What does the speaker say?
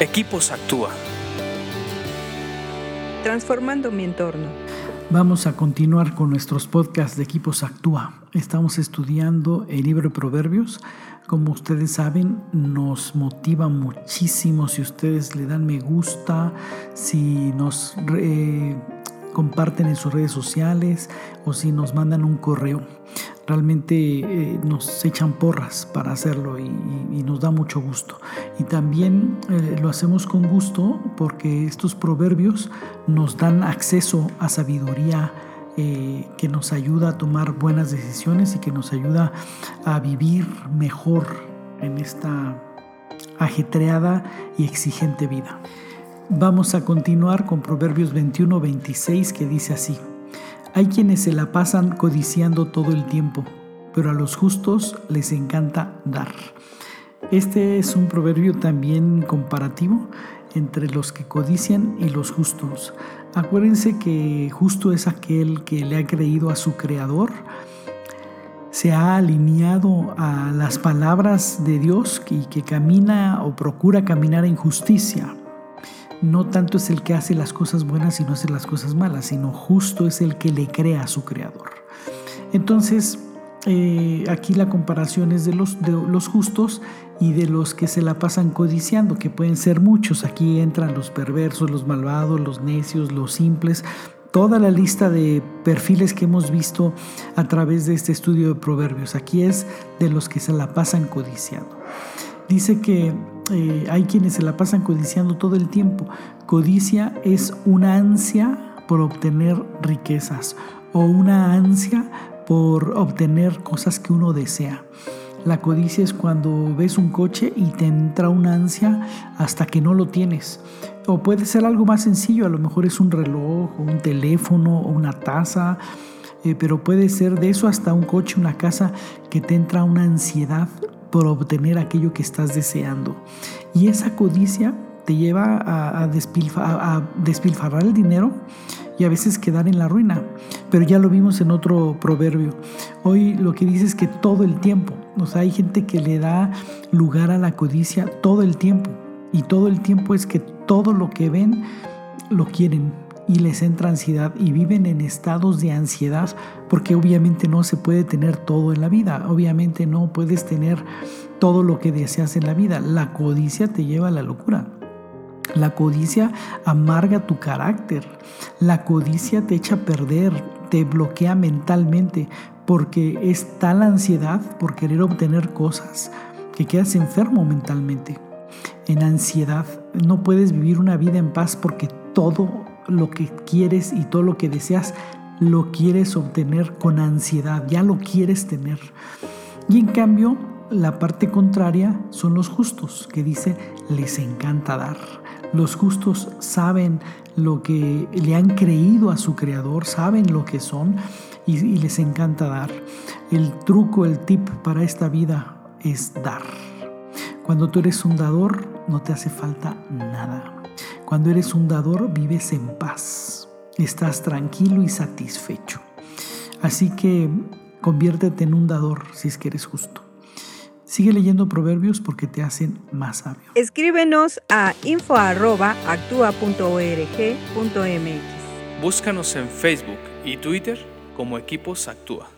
Equipos Actúa. Transformando mi entorno. Vamos a continuar con nuestros podcasts de Equipos Actúa. Estamos estudiando el libro de Proverbios. Como ustedes saben, nos motiva muchísimo si ustedes le dan me gusta, si nos eh, comparten en sus redes sociales o si nos mandan un correo realmente eh, nos echan porras para hacerlo y, nos da mucho gusto. Y también eh, lo hacemos con gusto porque estos proverbios nos dan acceso a sabiduría eh, que nos ayuda a tomar buenas decisiones y que nos ayuda a vivir mejor en esta ajetreada y exigente vida. Vamos a continuar con Proverbios 21-26 que dice así. Hay quienes se la pasan codiciando todo el tiempo, pero a los justos les encanta dar. Este es un proverbio también comparativo entre los que codician y los justos. Acuérdense que justo es aquel que le ha creído a su creador, se ha alineado a las palabras de Dios y que camina o procura caminar en justicia no tanto es el que hace las cosas buenas y no hace las cosas malas, sino justo es el que le crea a su creador. Entonces, eh, aquí la comparación es de los, de los justos y de los que se la pasan codiciando, que pueden ser muchos. Aquí entran los perversos, los malvados, los necios, los simples, toda la lista de perfiles que hemos visto a través de este estudio de proverbios. Aquí es de los que se la pasan codiciando. Dice que eh, hay quienes se la pasan codiciando todo el tiempo. Codicia es una ansia por obtener riquezas o una ansia por obtener cosas que uno desea. La codicia es cuando ves un coche y te entra una ansia hasta que no lo tienes. O puede ser algo más sencillo, a lo mejor es un reloj, un teléfono, o una taza, eh, pero puede ser de eso hasta un coche, una casa, que te entra una ansiedad por obtener aquello que estás deseando. Y esa codicia te lleva a, despilfarrar el dinero y a veces quedar en la ruina. Pero ya lo vimos en otro proverbio. Hoy lo que dice es que todo el tiempo, o sea, hay gente que le da lugar a la codicia todo el tiempo. Y todo el tiempo es que todo lo que ven lo quieren, y les entra ansiedad y viven en estados de ansiedad porque obviamente no se puede tener todo en la vida, obviamente no puedes tener todo lo que deseas en la vida. La codicia te lleva a la locura. La codicia amarga tu carácter. La codicia te echa a perder, te bloquea mentalmente porque es tal ansiedad por querer obtener cosas que quedas enfermo mentalmente. En ansiedad no puedes vivir una vida en paz porque todo lo que quieres y todo lo que deseas lo quieres obtener con ansiedad, ya lo quieres tener. Y en cambio, la parte contraria son los justos, que dice, les encanta dar. Los justos saben lo que le han creído a su creador, saben lo que son y, y les encanta dar. El truco, el tip para esta vida es dar. Cuando tú eres un dador, no te hace falta nada. Cuando eres un dador, vives en paz. Estás tranquilo y satisfecho. Así que conviértete en un dador si es que eres justo. Sigue leyendo proverbios porque te hacen más sabio. Escríbenos a info.actua.org.mx. Búscanos en Facebook y Twitter como Equipos Actúa.